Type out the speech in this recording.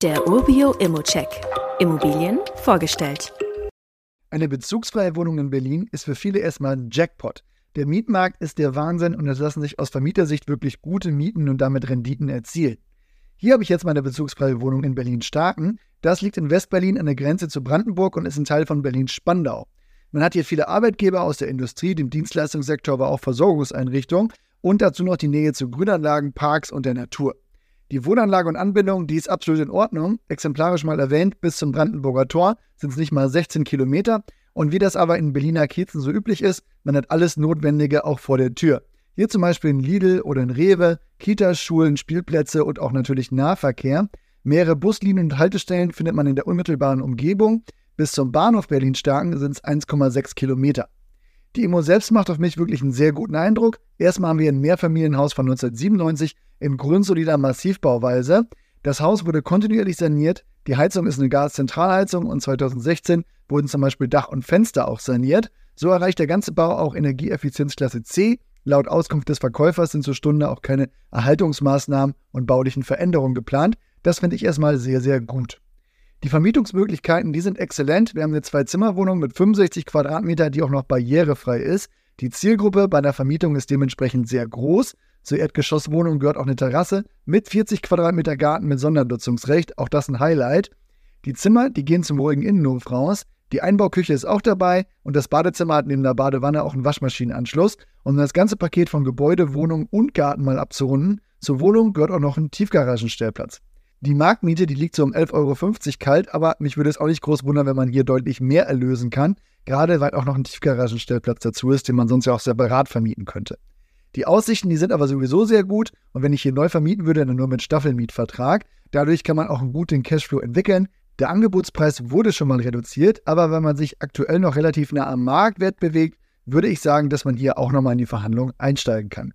Der Urbio Immocheck. Immobilien vorgestellt. Eine bezugsfreie Wohnung in Berlin ist für viele erstmal ein Jackpot. Der Mietmarkt ist der Wahnsinn und es lassen sich aus Vermietersicht wirklich gute Mieten und damit Renditen erzielen. Hier habe ich jetzt meine bezugsfreie Wohnung in Berlin-Starken. Das liegt in Westberlin an der Grenze zu Brandenburg und ist ein Teil von Berlin-Spandau. Man hat hier viele Arbeitgeber aus der Industrie, dem Dienstleistungssektor, aber auch Versorgungseinrichtungen und dazu noch die Nähe zu Grünanlagen, Parks und der Natur. Die Wohnanlage und Anbindung, die ist absolut in Ordnung. Exemplarisch mal erwähnt, bis zum Brandenburger Tor sind es nicht mal 16 Kilometer. Und wie das aber in Berliner Kiezen so üblich ist, man hat alles Notwendige auch vor der Tür. Hier zum Beispiel in Lidl oder in Rewe, Kitas, Schulen, Spielplätze und auch natürlich Nahverkehr. Mehrere Buslinien und Haltestellen findet man in der unmittelbaren Umgebung. Bis zum Bahnhof Berlin-Starken sind es 1,6 Kilometer. Die Immo selbst macht auf mich wirklich einen sehr guten Eindruck. Erstmal haben wir ein Mehrfamilienhaus von 1997 in grundsolider Massivbauweise. Das Haus wurde kontinuierlich saniert. Die Heizung ist eine Gaszentralheizung und 2016 wurden zum Beispiel Dach und Fenster auch saniert. So erreicht der ganze Bau auch Energieeffizienzklasse C Laut Auskunft des Verkäufers sind zur Stunde auch keine Erhaltungsmaßnahmen und baulichen Veränderungen geplant. Das finde ich erstmal sehr, sehr gut. Die Vermietungsmöglichkeiten, die sind exzellent. Wir haben eine Zwei-Zimmer-Wohnung mit 65 Quadratmeter, die auch noch barrierefrei ist. Die Zielgruppe bei der Vermietung ist dementsprechend sehr groß. Zur Erdgeschosswohnung gehört auch eine Terrasse mit 40 Quadratmeter Garten mit Sondernutzungsrecht. Auch das ein Highlight. Die Zimmer, die gehen zum ruhigen Innenhof raus. Die Einbauküche ist auch dabei und das Badezimmer hat neben der Badewanne auch einen Waschmaschinenanschluss. Und um das ganze Paket von Gebäude, Wohnung und Garten mal abzurunden, zur Wohnung gehört auch noch ein Tiefgaragenstellplatz. Die Marktmiete, die liegt so um 11,50 Euro kalt, aber mich würde es auch nicht groß wundern, wenn man hier deutlich mehr erlösen kann, gerade weil auch noch ein Tiefgaragenstellplatz dazu ist, den man sonst ja auch separat vermieten könnte. Die Aussichten, die sind aber sowieso sehr gut und wenn ich hier neu vermieten würde, dann nur mit Staffelmietvertrag. Dadurch kann man auch einen guten Cashflow entwickeln. Der Angebotspreis wurde schon mal reduziert, aber wenn man sich aktuell noch relativ nah am Marktwert bewegt, würde ich sagen, dass man hier auch nochmal in die Verhandlung einsteigen kann.